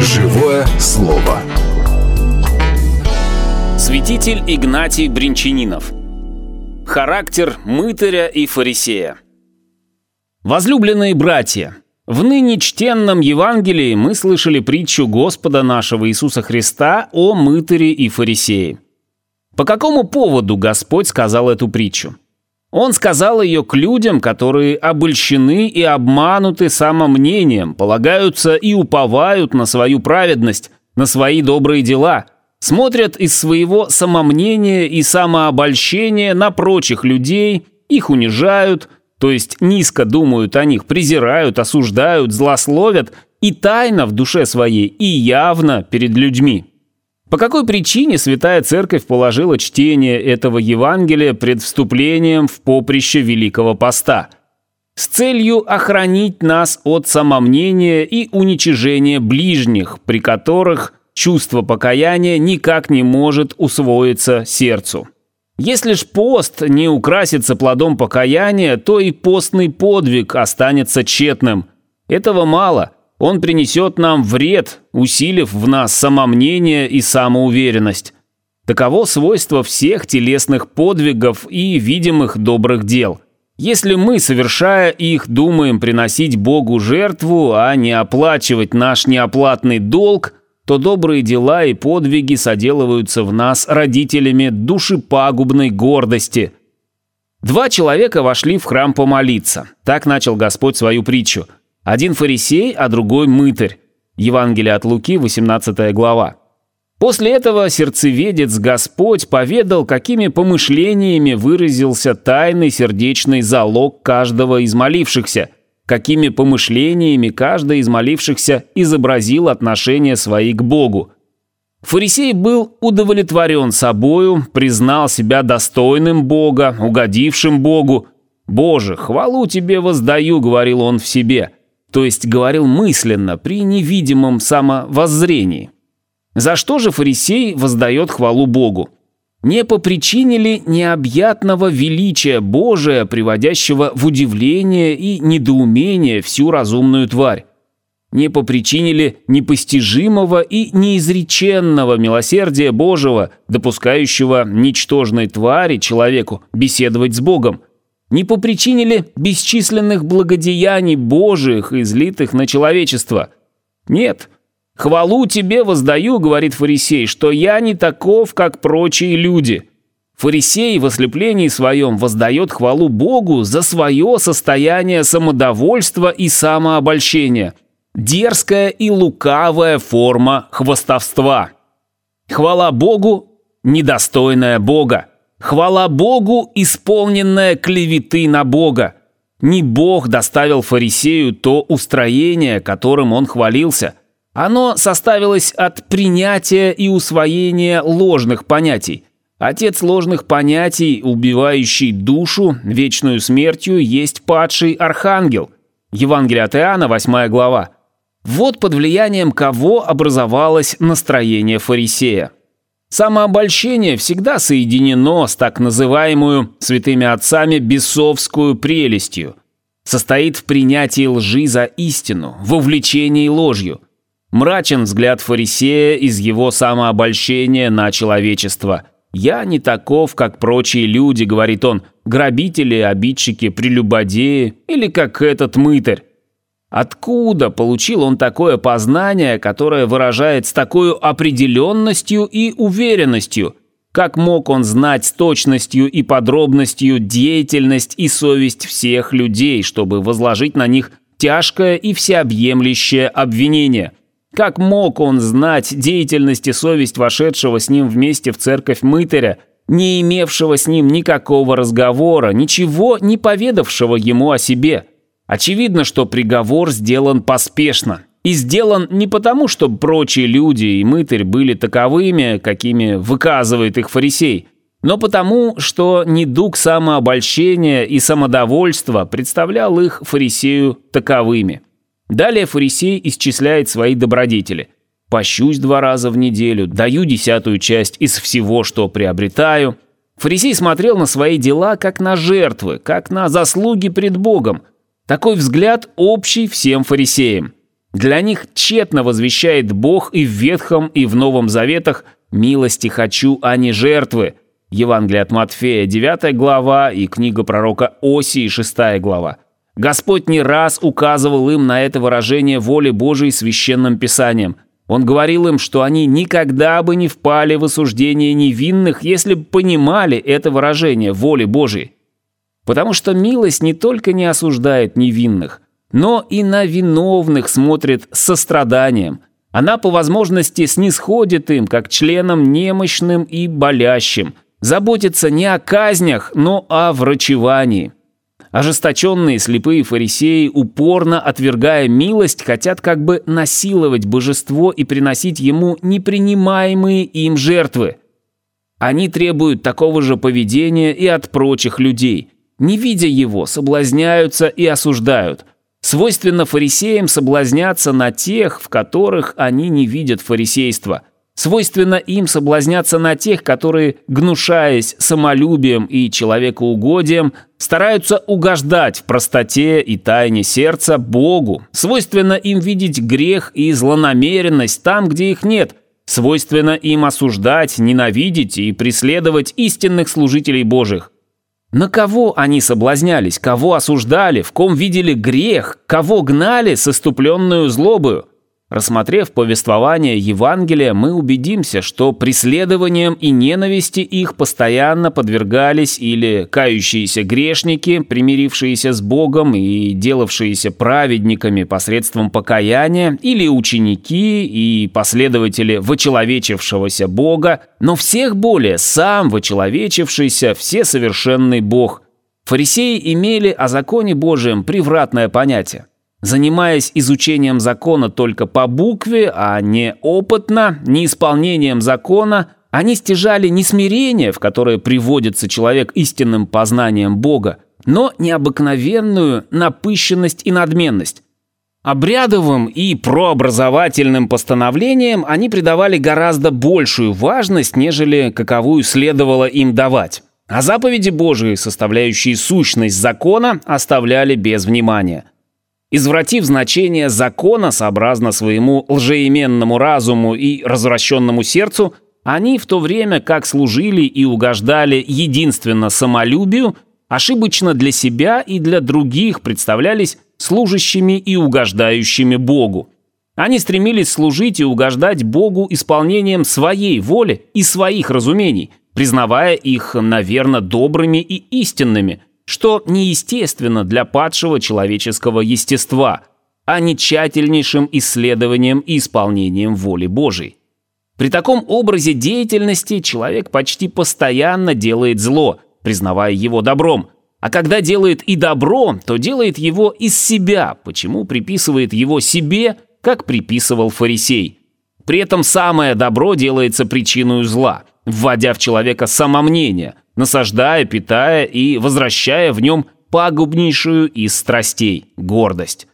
Живое слово. Святитель Игнатий Бринчанинов. Характер мытаря и фарисея. Возлюбленные братья, в ныне чтенном Евангелии мы слышали притчу Господа нашего Иисуса Христа о мытаре и фарисее. По какому поводу Господь сказал эту притчу? Он сказал ее к людям, которые обольщены и обмануты самомнением, полагаются и уповают на свою праведность, на свои добрые дела, смотрят из своего самомнения и самообольщения на прочих людей, их унижают, то есть низко думают о них, презирают, осуждают, злословят и тайно в душе своей, и явно перед людьми. По какой причине Святая Церковь положила чтение этого Евангелия пред вступлением в поприще Великого Поста? С целью охранить нас от самомнения и уничижения ближних, при которых чувство покаяния никак не может усвоиться сердцу. Если ж пост не украсится плодом покаяния, то и постный подвиг останется тщетным. Этого мало – он принесет нам вред, усилив в нас самомнение и самоуверенность. Таково свойство всех телесных подвигов и видимых добрых дел. Если мы, совершая их, думаем приносить Богу жертву, а не оплачивать наш неоплатный долг, то добрые дела и подвиги соделываются в нас родителями душепагубной гордости. Два человека вошли в храм помолиться. Так начал Господь свою притчу – один фарисей, а другой мытарь. Евангелие от Луки, 18 глава. После этого сердцеведец Господь поведал, какими помышлениями выразился тайный сердечный залог каждого из молившихся, какими помышлениями каждый из молившихся изобразил отношения свои к Богу. Фарисей был удовлетворен собою, признал себя достойным Бога, угодившим Богу. «Боже, хвалу тебе воздаю», — говорил он в себе, — то есть говорил мысленно при невидимом самовоззрении. За что же фарисей воздает хвалу Богу? Не по причине ли необъятного величия Божия, приводящего в удивление и недоумение всю разумную тварь? Не по причине ли непостижимого и неизреченного милосердия Божьего, допускающего ничтожной твари человеку беседовать с Богом? Не по причине ли бесчисленных благодеяний Божиих, излитых на человечество? Нет. «Хвалу тебе воздаю, — говорит фарисей, — что я не таков, как прочие люди». Фарисей в ослеплении своем воздает хвалу Богу за свое состояние самодовольства и самообольщения. Дерзкая и лукавая форма хвостовства. Хвала Богу, недостойная Бога. Хвала Богу, исполненная клеветы на Бога. Не Бог доставил фарисею то устроение, которым он хвалился. Оно составилось от принятия и усвоения ложных понятий. Отец ложных понятий, убивающий душу вечную смертью, есть падший архангел. Евангелие от Иоанна, 8 глава. Вот под влиянием кого образовалось настроение фарисея. Самообольщение всегда соединено с так называемую святыми отцами бесовскую прелестью. Состоит в принятии лжи за истину, в увлечении ложью. Мрачен взгляд фарисея из его самообольщения на человечество. «Я не таков, как прочие люди», — говорит он, — «грабители, обидчики, прелюбодеи или как этот мытарь. Откуда получил он такое познание, которое выражает с такой определенностью и уверенностью? Как мог он знать с точностью и подробностью деятельность и совесть всех людей, чтобы возложить на них тяжкое и всеобъемлющее обвинение? Как мог он знать деятельность и совесть вошедшего с ним вместе в церковь мытаря, не имевшего с ним никакого разговора, ничего не поведавшего ему о себе – Очевидно, что приговор сделан поспешно. И сделан не потому, что прочие люди и мытарь были таковыми, какими выказывает их фарисей, но потому, что недуг самообольщения и самодовольства представлял их фарисею таковыми. Далее фарисей исчисляет свои добродетели. «Пощусь два раза в неделю, даю десятую часть из всего, что приобретаю». Фарисей смотрел на свои дела как на жертвы, как на заслуги пред Богом – такой взгляд общий всем фарисеям. Для них тщетно возвещает Бог и в Ветхом, и в Новом Заветах «милости хочу, а не жертвы». Евангелие от Матфея, 9 глава, и книга пророка Осии, 6 глава. Господь не раз указывал им на это выражение воли Божией священным писанием. Он говорил им, что они никогда бы не впали в осуждение невинных, если бы понимали это выражение воли Божией. Потому что милость не только не осуждает невинных, но и на виновных смотрит с состраданием. Она по возможности снисходит им, как членам немощным и болящим, заботится не о казнях, но о врачевании. Ожесточенные слепые фарисеи, упорно отвергая милость, хотят как бы насиловать божество и приносить ему непринимаемые им жертвы. Они требуют такого же поведения и от прочих людей – не видя его, соблазняются и осуждают. Свойственно фарисеям соблазняться на тех, в которых они не видят фарисейства. Свойственно им соблазняться на тех, которые, гнушаясь самолюбием и человекоугодием, стараются угождать в простоте и тайне сердца Богу. Свойственно им видеть грех и злонамеренность там, где их нет. Свойственно им осуждать, ненавидеть и преследовать истинных служителей Божьих. На кого они соблазнялись, кого осуждали, в ком видели грех, кого гнали с иступленную злобою? Рассмотрев повествование Евангелия, мы убедимся, что преследованием и ненависти их постоянно подвергались или кающиеся грешники, примирившиеся с Богом и делавшиеся праведниками посредством покаяния, или ученики и последователи вочеловечившегося Бога, но всех более сам вочеловечившийся всесовершенный Бог. Фарисеи имели о законе Божьем превратное понятие. Занимаясь изучением закона только по букве, а не опытно, не исполнением закона, они стяжали не смирение, в которое приводится человек истинным познанием Бога, но необыкновенную напыщенность и надменность. Обрядовым и прообразовательным постановлениям они придавали гораздо большую важность, нежели каковую следовало им давать. А заповеди Божии, составляющие сущность закона, оставляли без внимания – Извратив значение закона сообразно своему лжеименному разуму и развращенному сердцу, они в то время как служили и угождали единственно самолюбию, ошибочно для себя и для других представлялись служащими и угождающими Богу. Они стремились служить и угождать Богу исполнением своей воли и своих разумений, признавая их, наверное, добрыми и истинными – что неестественно для падшего человеческого естества, а не тщательнейшим исследованием и исполнением воли Божией. При таком образе деятельности человек почти постоянно делает зло, признавая его добром, а когда делает и добро, то делает его из себя, почему приписывает его себе, как приписывал фарисей. При этом самое добро делается причиной зла, вводя в человека самомнение – насаждая, питая и возвращая в нем пагубнейшую из страстей – гордость.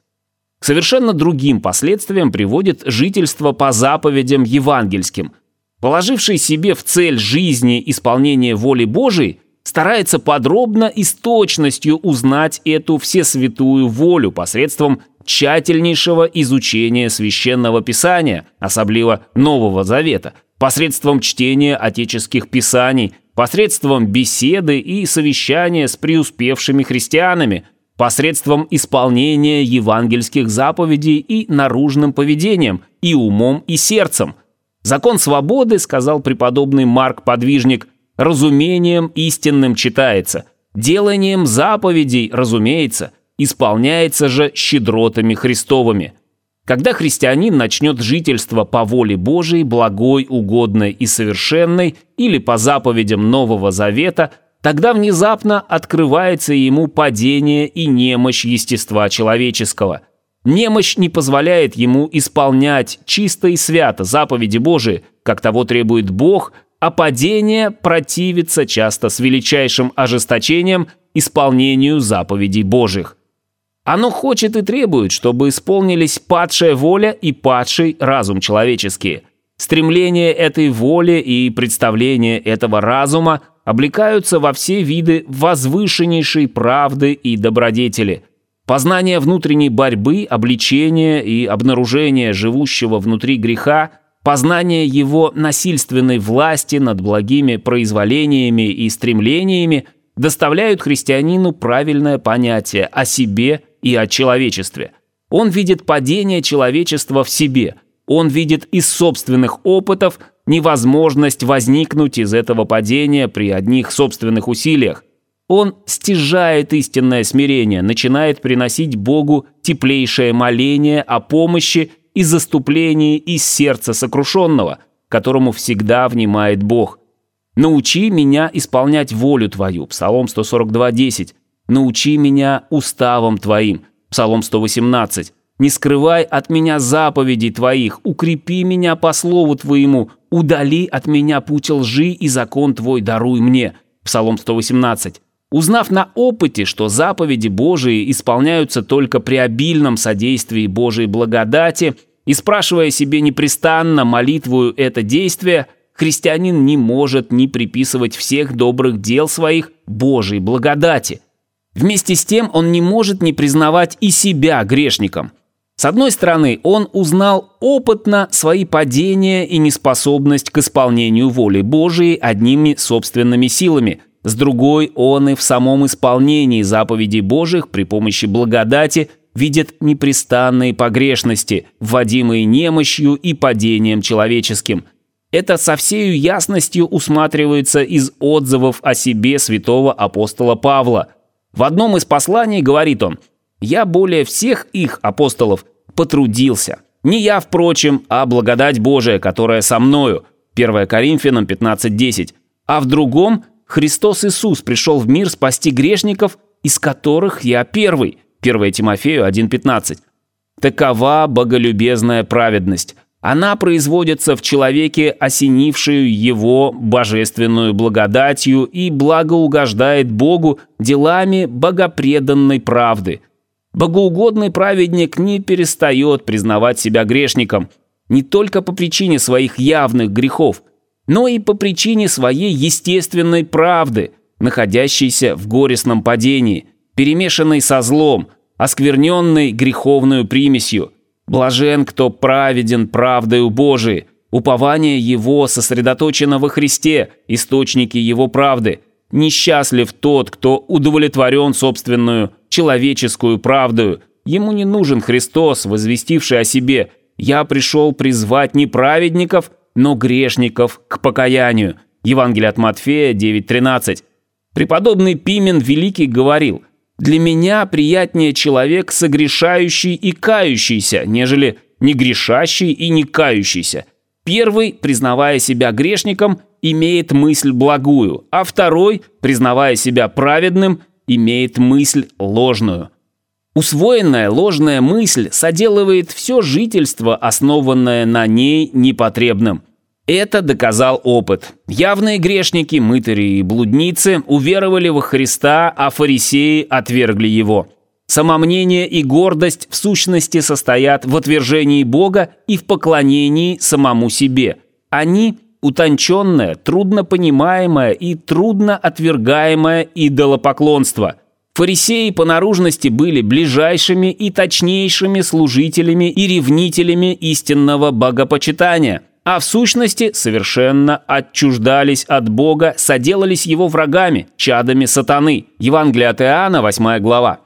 К совершенно другим последствиям приводит жительство по заповедям евангельским. Положивший себе в цель жизни исполнение воли Божией, старается подробно и с точностью узнать эту всесвятую волю посредством тщательнейшего изучения священного писания, особливо Нового Завета, посредством чтения отеческих писаний – посредством беседы и совещания с преуспевшими христианами, посредством исполнения евангельских заповедей и наружным поведением, и умом, и сердцем. Закон свободы, сказал преподобный Марк Подвижник, разумением истинным читается, деланием заповедей, разумеется, исполняется же щедротами Христовыми – когда христианин начнет жительство по воле Божией, благой, угодной и совершенной, или по заповедям Нового Завета, тогда внезапно открывается ему падение и немощь естества человеческого. Немощь не позволяет ему исполнять чисто и свято заповеди Божии, как того требует Бог, а падение противится часто с величайшим ожесточением исполнению заповедей Божьих. Оно хочет и требует, чтобы исполнились падшая воля и падший разум человеческие. Стремление этой воли и представление этого разума облекаются во все виды возвышеннейшей правды и добродетели. Познание внутренней борьбы, обличения и обнаружения живущего внутри греха, познание его насильственной власти над благими произволениями и стремлениями доставляют христианину правильное понятие о себе и о человечестве. Он видит падение человечества в себе. Он видит из собственных опытов невозможность возникнуть из этого падения при одних собственных усилиях. Он стяжает истинное смирение, начинает приносить Богу теплейшее моление о помощи и заступлении из сердца сокрушенного, которому всегда внимает Бог. «Научи меня исполнять волю Твою» Псалом 142.10 «Научи меня уставом Твоим» Псалом 118 «Не скрывай от меня заповедей Твоих, укрепи меня по слову Твоему, удали от меня путь лжи и закон Твой даруй мне» Псалом 118 Узнав на опыте, что заповеди Божии исполняются только при обильном содействии Божией благодати, и спрашивая себе непрестанно молитвую это действие, христианин не может не приписывать всех добрых дел своих Божией благодати. Вместе с тем он не может не признавать и себя грешником. С одной стороны, он узнал опытно свои падения и неспособность к исполнению воли Божией одними собственными силами – с другой, он и в самом исполнении заповедей Божьих при помощи благодати видит непрестанные погрешности, вводимые немощью и падением человеческим. Это со всею ясностью усматривается из отзывов о себе святого апостола Павла. В одном из посланий говорит он «Я более всех их, апостолов, потрудился. Не я, впрочем, а благодать Божия, которая со мною». 1 Коринфянам 15.10. А в другом – Христос Иисус пришел в мир спасти грешников, из которых я первый. 1 Тимофею 1.15. Такова боголюбезная праведность. Она производится в человеке, осенившую его божественную благодатью и благоугождает Богу делами богопреданной правды. Богоугодный праведник не перестает признавать себя грешником, не только по причине своих явных грехов – но и по причине своей естественной правды, находящейся в горестном падении, перемешанной со злом, оскверненной греховную примесью. Блажен, кто праведен правдою Божией, упование его сосредоточено во Христе, источники его правды. Несчастлив тот, кто удовлетворен собственную человеческую правдою. Ему не нужен Христос, возвестивший о себе «Я пришел призвать не праведников, но грешников к покаянию. Евангелие от Матфея 9.13. Преподобный Пимен Великий говорил, «Для меня приятнее человек, согрешающий и кающийся, нежели не грешащий и не кающийся. Первый, признавая себя грешником, имеет мысль благую, а второй, признавая себя праведным, имеет мысль ложную». Усвоенная ложная мысль соделывает все жительство, основанное на ней, непотребным. Это доказал опыт. Явные грешники, мытари и блудницы уверовали во Христа, а фарисеи отвергли его. Самомнение и гордость в сущности состоят в отвержении Бога и в поклонении самому себе. Они – утонченное, трудно понимаемое и трудно отвергаемое идолопоклонство – Фарисеи по наружности были ближайшими и точнейшими служителями и ревнителями истинного богопочитания, а в сущности совершенно отчуждались от Бога, соделались его врагами, чадами сатаны. Евангелие от Иоанна, 8 глава.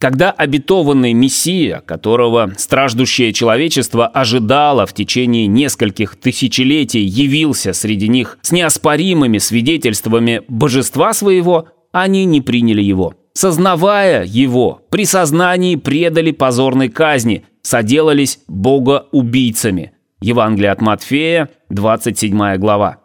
Когда обетованный Мессия, которого страждущее человечество ожидало в течение нескольких тысячелетий, явился среди них с неоспоримыми свидетельствами божества своего, они не приняли его сознавая его, при сознании предали позорной казни, соделались богоубийцами. Евангелие от Матфея, 27 глава.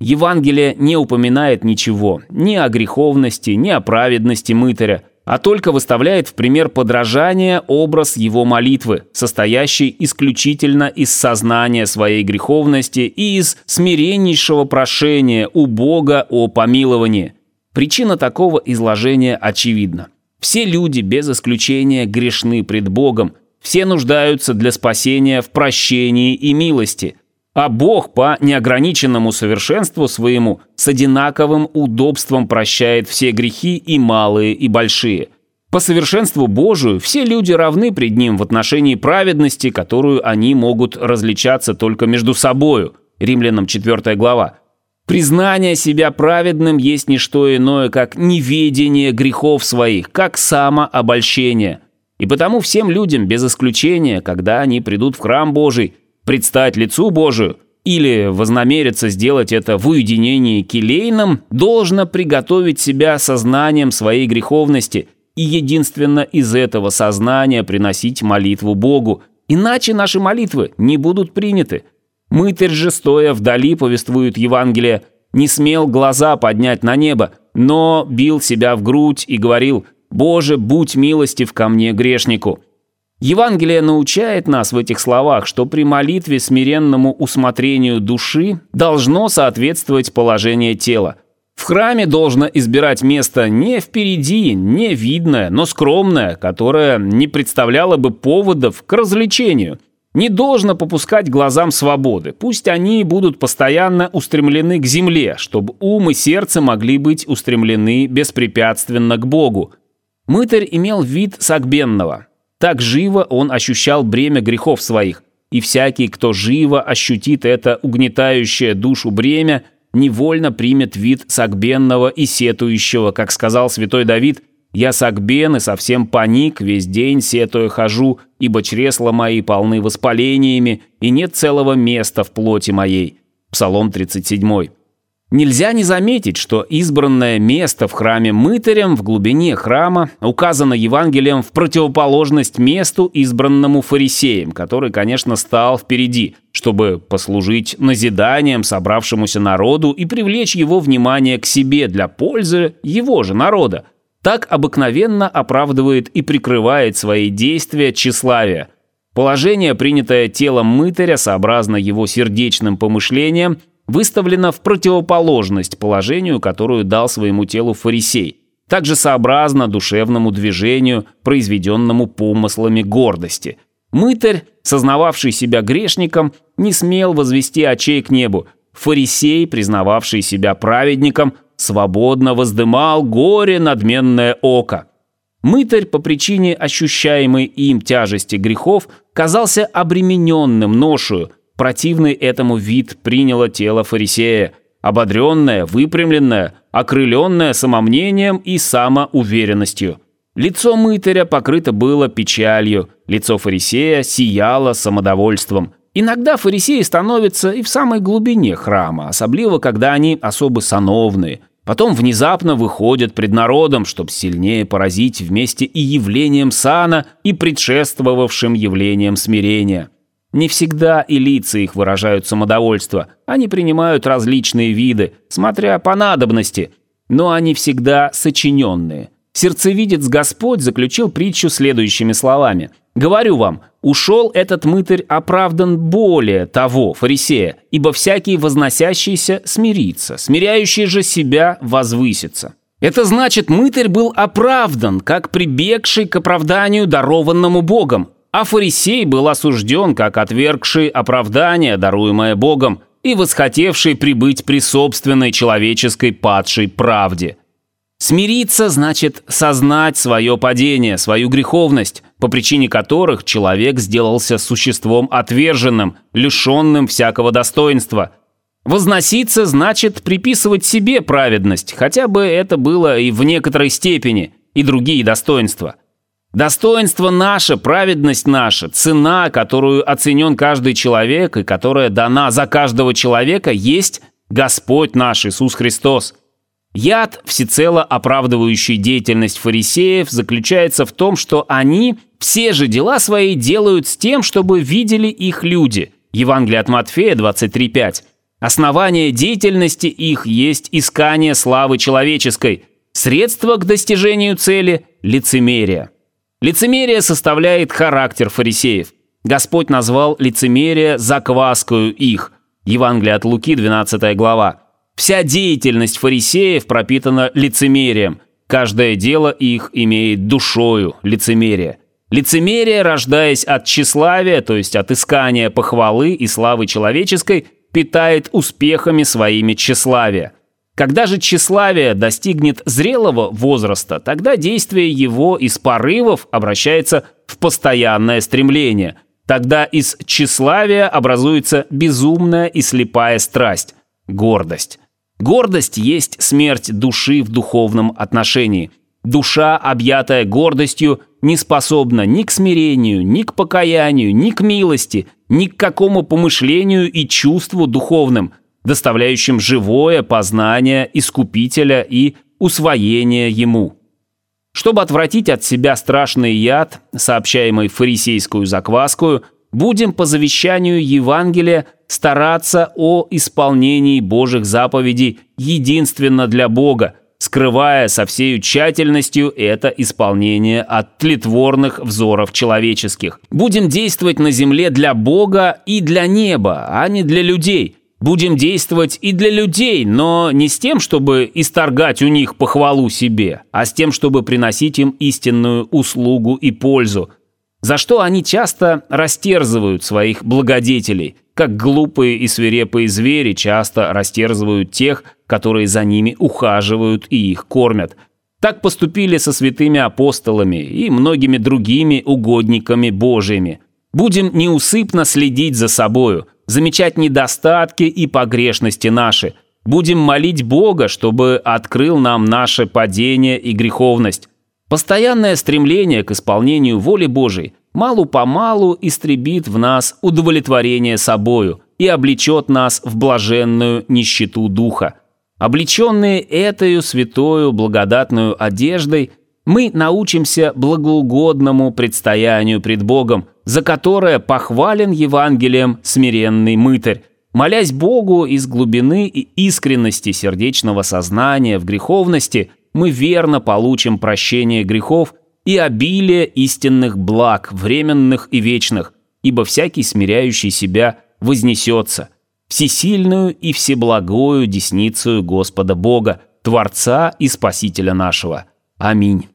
Евангелие не упоминает ничего, ни о греховности, ни о праведности мытаря, а только выставляет в пример подражания образ его молитвы, состоящий исключительно из сознания своей греховности и из смиреннейшего прошения у Бога о помиловании – Причина такого изложения очевидна. Все люди без исключения грешны пред Богом, все нуждаются для спасения в прощении и милости, а Бог по неограниченному совершенству своему с одинаковым удобством прощает все грехи и малые, и большие. По совершенству Божию все люди равны пред Ним в отношении праведности, которую они могут различаться только между собою. Римлянам 4 глава. Признание себя праведным есть не что иное, как неведение грехов своих, как самообольщение. И потому всем людям, без исключения, когда они придут в храм Божий, предстать лицу Божию, или вознамериться сделать это в уединении келейном, должно приготовить себя сознанием своей греховности – и единственно из этого сознания приносить молитву Богу, иначе наши молитвы не будут приняты. Мытарь же, стоя вдали, повествует Евангелие, не смел глаза поднять на небо, но бил себя в грудь и говорил «Боже, будь милостив ко мне, грешнику». Евангелие научает нас в этих словах, что при молитве смиренному усмотрению души должно соответствовать положение тела – в храме должно избирать место не впереди, не видное, но скромное, которое не представляло бы поводов к развлечению. Не должно попускать глазам свободы, пусть они будут постоянно устремлены к земле, чтобы ум и сердце могли быть устремлены беспрепятственно к Богу. Мытарь имел вид сагбенного. Так живо он ощущал бремя грехов своих, и всякий, кто живо ощутит это угнетающее душу бремя – невольно примет вид сагбенного и сетующего, как сказал святой Давид, «Я сагбен и совсем паник, весь день сетуя хожу, ибо чресла мои полны воспалениями, и нет целого места в плоти моей». Псалом 37. Нельзя не заметить, что избранное место в храме мытарем в глубине храма указано Евангелием в противоположность месту, избранному фарисеем, который, конечно, стал впереди, чтобы послужить назиданием собравшемуся народу и привлечь его внимание к себе для пользы его же народа. Так обыкновенно оправдывает и прикрывает свои действия тщеславие. Положение, принятое телом мытаря, сообразно его сердечным помышлениям, выставлена в противоположность положению, которую дал своему телу фарисей, также сообразно душевному движению, произведенному помыслами гордости. Мытарь, сознававший себя грешником, не смел возвести очей к небу. Фарисей, признававший себя праведником, свободно воздымал горе надменное око. Мытарь по причине ощущаемой им тяжести грехов казался обремененным ношую – Противный этому вид приняло тело фарисея, ободренное, выпрямленное, окрыленное самомнением и самоуверенностью. Лицо мытаря покрыто было печалью, лицо фарисея сияло самодовольством. Иногда фарисеи становятся и в самой глубине храма, особливо когда они особо сановные. Потом внезапно выходят пред народом, чтобы сильнее поразить вместе и явлением сана, и предшествовавшим явлением смирения. Не всегда и лица их выражают самодовольство, они принимают различные виды, смотря по надобности, но они всегда сочиненные. Сердцевидец Господь заключил притчу следующими словами. «Говорю вам, ушел этот мытарь оправдан более того, фарисея, ибо всякий возносящийся смирится, смиряющий же себя возвысится». Это значит, мытарь был оправдан, как прибегший к оправданию, дарованному Богом, а фарисей был осужден как отвергший оправдание, даруемое Богом, и восхотевший прибыть при собственной человеческой падшей правде. Смириться значит сознать свое падение, свою греховность, по причине которых человек сделался существом отверженным, лишенным всякого достоинства. Возноситься значит приписывать себе праведность, хотя бы это было и в некоторой степени, и другие достоинства – Достоинство наше, праведность наша, цена, которую оценен каждый человек и которая дана за каждого человека, есть Господь наш Иисус Христос. Яд, всецело оправдывающий деятельность фарисеев, заключается в том, что они все же дела свои делают с тем, чтобы видели их люди. Евангелие от Матфея 23.5. Основание деятельности их есть искание славы человеческой, средство к достижению цели – лицемерие. Лицемерие составляет характер фарисеев. Господь назвал лицемерие закваскою их. Евангелие от Луки, 12 глава. Вся деятельность фарисеев пропитана лицемерием. Каждое дело их имеет душою лицемерие. Лицемерие, рождаясь от тщеславия, то есть от искания похвалы и славы человеческой, питает успехами своими тщеславия. Когда же тщеславие достигнет зрелого возраста, тогда действие его из порывов обращается в постоянное стремление. Тогда из тщеславия образуется безумная и слепая страсть – гордость. Гордость есть смерть души в духовном отношении. Душа, объятая гордостью, не способна ни к смирению, ни к покаянию, ни к милости, ни к какому помышлению и чувству духовным – доставляющим живое познание Искупителя и усвоение Ему. Чтобы отвратить от себя страшный яд, сообщаемый фарисейскую закваску, будем по завещанию Евангелия стараться о исполнении Божьих заповедей единственно для Бога, скрывая со всей тщательностью это исполнение от тлетворных взоров человеческих. Будем действовать на земле для Бога и для неба, а не для людей, Будем действовать и для людей, но не с тем, чтобы исторгать у них похвалу себе, а с тем, чтобы приносить им истинную услугу и пользу, за что они часто растерзывают своих благодетелей, как глупые и свирепые звери часто растерзывают тех, которые за ними ухаживают и их кормят. Так поступили со святыми апостолами и многими другими угодниками Божьими. Будем неусыпно следить за собою – замечать недостатки и погрешности наши. Будем молить Бога, чтобы открыл нам наше падение и греховность. Постоянное стремление к исполнению воли Божией малу-помалу истребит в нас удовлетворение собою и облечет нас в блаженную нищету духа. Облеченные этою святою благодатную одеждой, мы научимся благоугодному предстоянию пред Богом – за которое похвален Евангелием смиренный мытарь, молясь Богу из глубины и искренности сердечного сознания в греховности, мы верно получим прощение грехов и обилие истинных благ, временных и вечных, ибо всякий смиряющий себя вознесется, всесильную и всеблагую десницу Господа Бога, Творца и Спасителя нашего. Аминь.